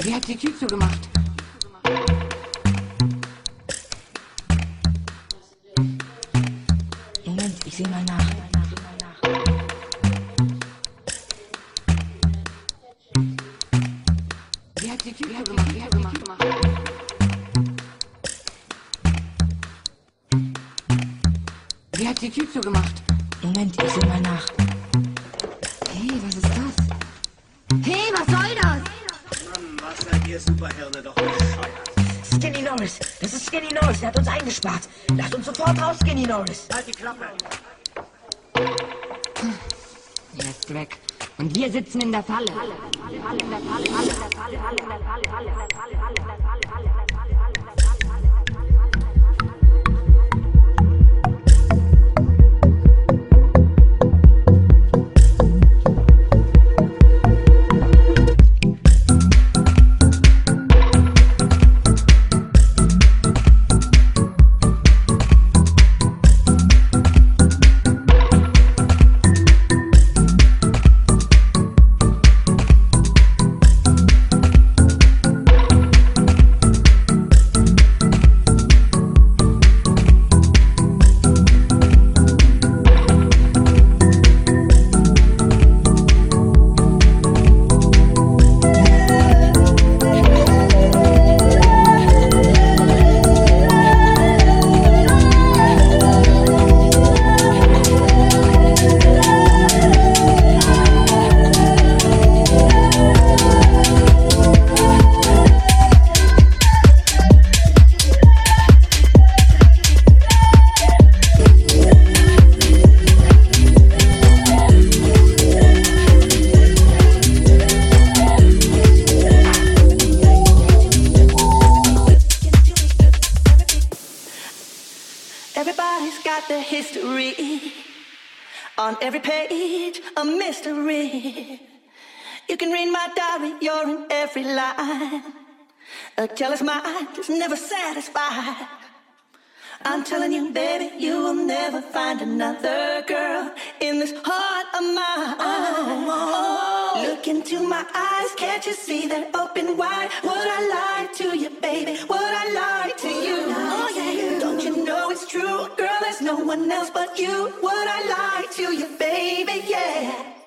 Wer hat die Tür zugemacht? Moment, ich seh mal nach. Wer hat die Tür zugemacht? Zugemacht? Wer hat die Tür zugemacht? Moment, ich seh mal nach. Hey, was ist das? Hey, was soll das? Mann, was seid ihr Superhirne doch bescheuert. Skinny Norris, das ist Skinny Norris, der hat uns eingesperrt. Lasst uns sofort raus, Skinny Norris. Halt die Klappe. Er ist weg. Und wir sitzen in der Falle. Everybody's every page, a mystery. You can read my diary, you're in every line. A jealous mind is never satisfied. I'm telling you, baby, you will never find another girl in this heart of mine. Look into my eyes, can't you see they're open wide? Would I lie to you, baby? Would I lie to you? True, girl? There's no one else but you. Would I lie to you, baby? Yeah.